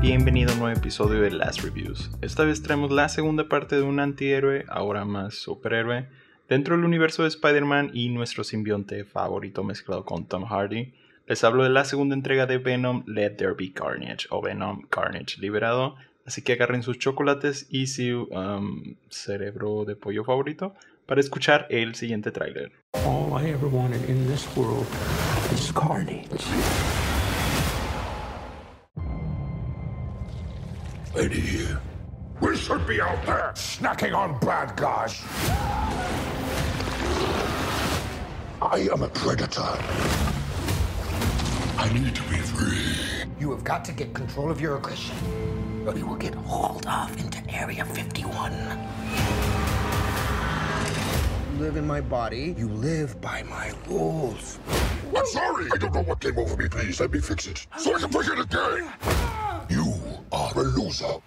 Bienvenido a un nuevo episodio de Last Reviews. Esta vez traemos la segunda parte de un antihéroe, ahora más superhéroe, dentro del universo de Spider-Man y nuestro simbionte favorito mezclado con Tom Hardy. Les hablo de la segunda entrega de Venom Let There Be Carnage o Venom Carnage liberado. Así que agarren sus chocolates y su um, cerebro de pollo favorito para escuchar el siguiente tráiler. All I ever wanted in this world is carnage. Lady here. We should be out there snacking on bad guys. I am a predator. I need to be free. You have got to get control of your aggression, or you will get hauled off into Area 51. You live in my body, you live by my rules. I'm sorry. I don't know what came over me. Please let me fix it so I can bring it again. You are a loser.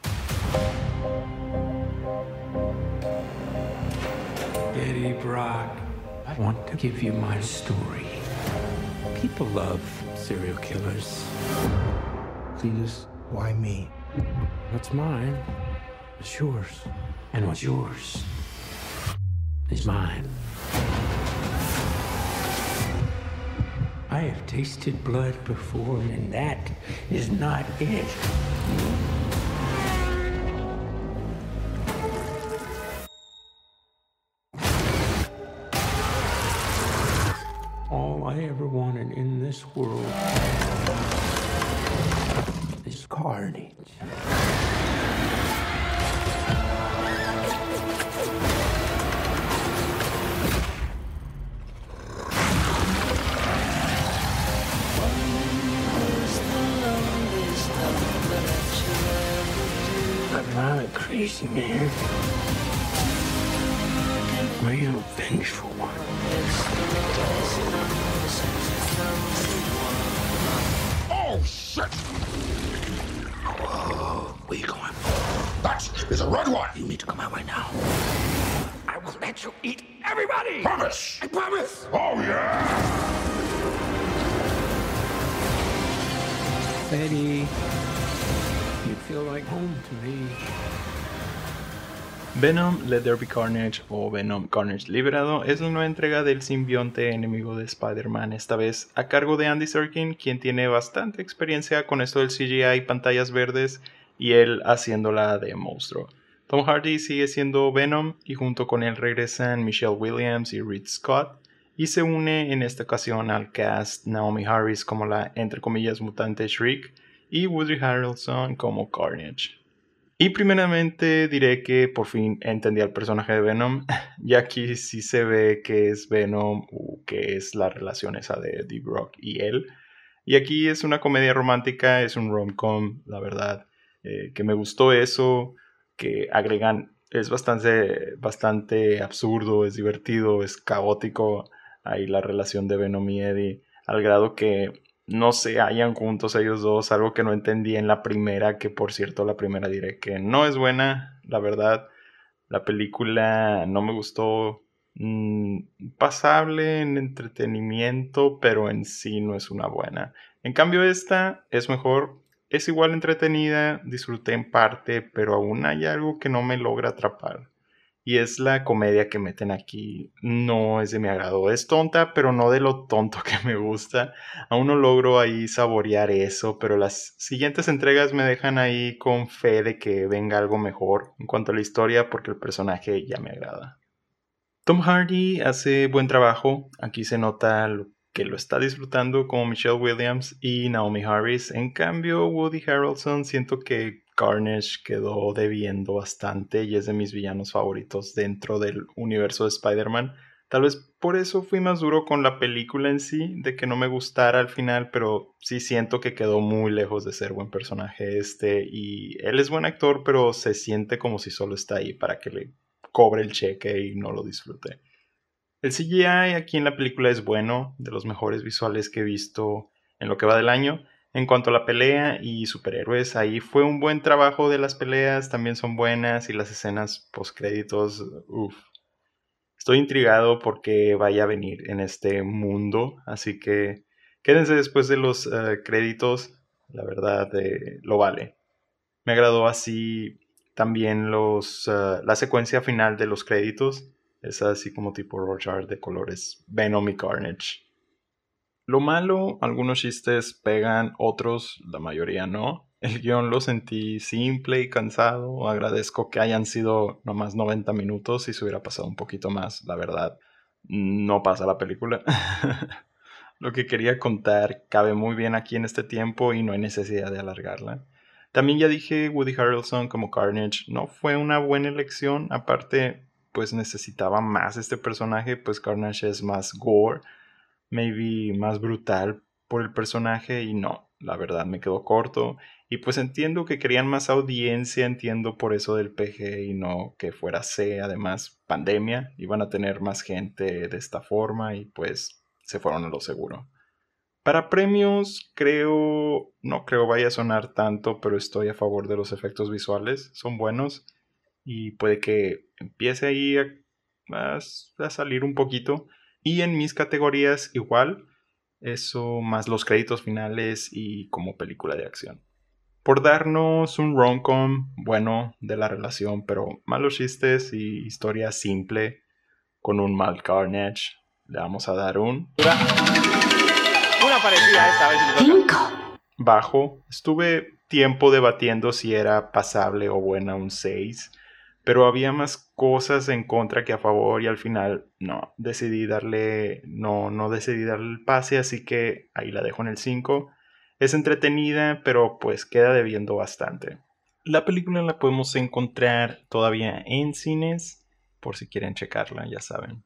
Eddie Brock, I want to give you my story. People love serial killers. Please, why me? What's mine is yours. And what's yours is mine. I have tasted blood before, and that is not it. World is carnage. I'm not a crazy man. I am a vengeful one. Oh, shit! Where you going? That is a red one. You need to come out right now. I will let you eat everybody! Promise. I promise! Oh, yeah. Eddie, you feel like home to me. Venom Let There Be Carnage o Venom Carnage Liberado es la nueva entrega del simbionte enemigo de Spider-Man, esta vez a cargo de Andy Serkin, quien tiene bastante experiencia con esto del CGI pantallas verdes y él haciéndola de monstruo. Tom Hardy sigue siendo Venom y junto con él regresan Michelle Williams y Reed Scott y se une en esta ocasión al cast Naomi Harris como la entre comillas mutante Shriek y Woody Harrelson como Carnage. Y primeramente diré que por fin entendí al personaje de Venom. Y aquí sí se ve que es Venom o que es la relación esa de Eddie Brock y él. Y aquí es una comedia romántica, es un rom-com, la verdad. eh, que me gustó eso, que agregan, es bastante, bastante absurdo, es divertido, es caótico. Ahí la relación de Venom y Eddie. Al grado que no se hallan juntos ellos dos, algo que no entendí en la primera, que por cierto la primera diré que no es buena, la verdad. La película no me gustó, mm, pasable en entretenimiento, pero en sí no es una buena. En cambio esta es mejor, es igual entretenida, disfruté en parte, pero aún hay algo que no me logra atrapar. Y es la comedia que meten aquí. No es de mi agrado. Es tonta, pero no de lo tonto que me gusta. Aún no logro ahí saborear eso, pero las siguientes entregas me dejan ahí con fe de que venga algo mejor en cuanto a la historia, porque el personaje ya me agrada. Tom Hardy hace buen trabajo. Aquí se nota lo que lo está disfrutando como Michelle Williams y Naomi Harris. En cambio, Woody Harrelson siento que Carnage quedó debiendo bastante y es de mis villanos favoritos dentro del universo de Spider-Man. Tal vez por eso fui más duro con la película en sí, de que no me gustara al final, pero sí siento que quedó muy lejos de ser buen personaje este y él es buen actor, pero se siente como si solo está ahí para que le cobre el cheque y no lo disfrute. El CGI aquí en la película es bueno, de los mejores visuales que he visto en lo que va del año. En cuanto a la pelea y superhéroes, ahí fue un buen trabajo de las peleas, también son buenas y las escenas postcréditos, uff. Estoy intrigado porque vaya a venir en este mundo, así que quédense después de los uh, créditos, la verdad eh, lo vale. Me agradó así también los, uh, la secuencia final de los créditos. Es así como tipo Roger de colores Venom y Carnage. Lo malo, algunos chistes pegan, otros, la mayoría no. El guion lo sentí simple y cansado. Agradezco que hayan sido nomás 90 minutos. Si se hubiera pasado un poquito más, la verdad, no pasa la película. lo que quería contar cabe muy bien aquí en este tiempo y no hay necesidad de alargarla. También ya dije Woody Harrelson como Carnage no fue una buena elección. Aparte, pues necesitaba más este personaje, pues Carnage es más gore maybe más brutal por el personaje y no, la verdad me quedó corto y pues entiendo que querían más audiencia, entiendo por eso del PG y no que fuera C, además pandemia, iban a tener más gente de esta forma y pues se fueron a lo seguro. Para premios creo, no creo vaya a sonar tanto, pero estoy a favor de los efectos visuales, son buenos y puede que empiece ahí a, a salir un poquito. Y en mis categorías igual, eso más los créditos finales y como película de acción. Por darnos un rom-com bueno de la relación, pero malos chistes y historia simple con un mal Carnage, le vamos a dar un... Una parecida esta vez. Bajo. Estuve tiempo debatiendo si era pasable o buena un 6 pero había más cosas en contra que a favor y al final no, decidí darle, no, no decidí darle el pase, así que ahí la dejo en el 5. Es entretenida, pero pues queda debiendo bastante. La película la podemos encontrar todavía en cines, por si quieren checarla, ya saben.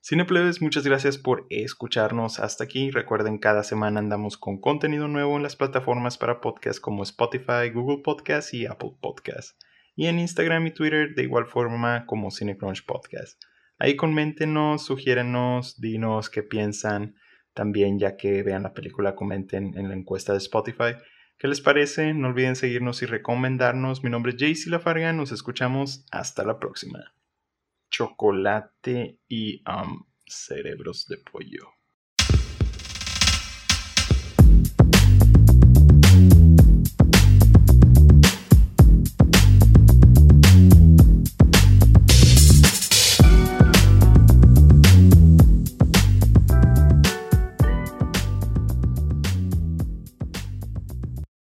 Cineplebes, muchas gracias por escucharnos hasta aquí. Recuerden, cada semana andamos con contenido nuevo en las plataformas para podcast como Spotify, Google Podcast y Apple Podcast y en Instagram y Twitter de igual forma como Cinecrunch Podcast. Ahí coméntenos, sugiérenos, dinos qué piensan. También ya que vean la película comenten en la encuesta de Spotify. ¿Qué les parece? No olviden seguirnos y recomendarnos. Mi nombre es Jaycee Lafarga. Nos escuchamos hasta la próxima. Chocolate y cerebros de pollo.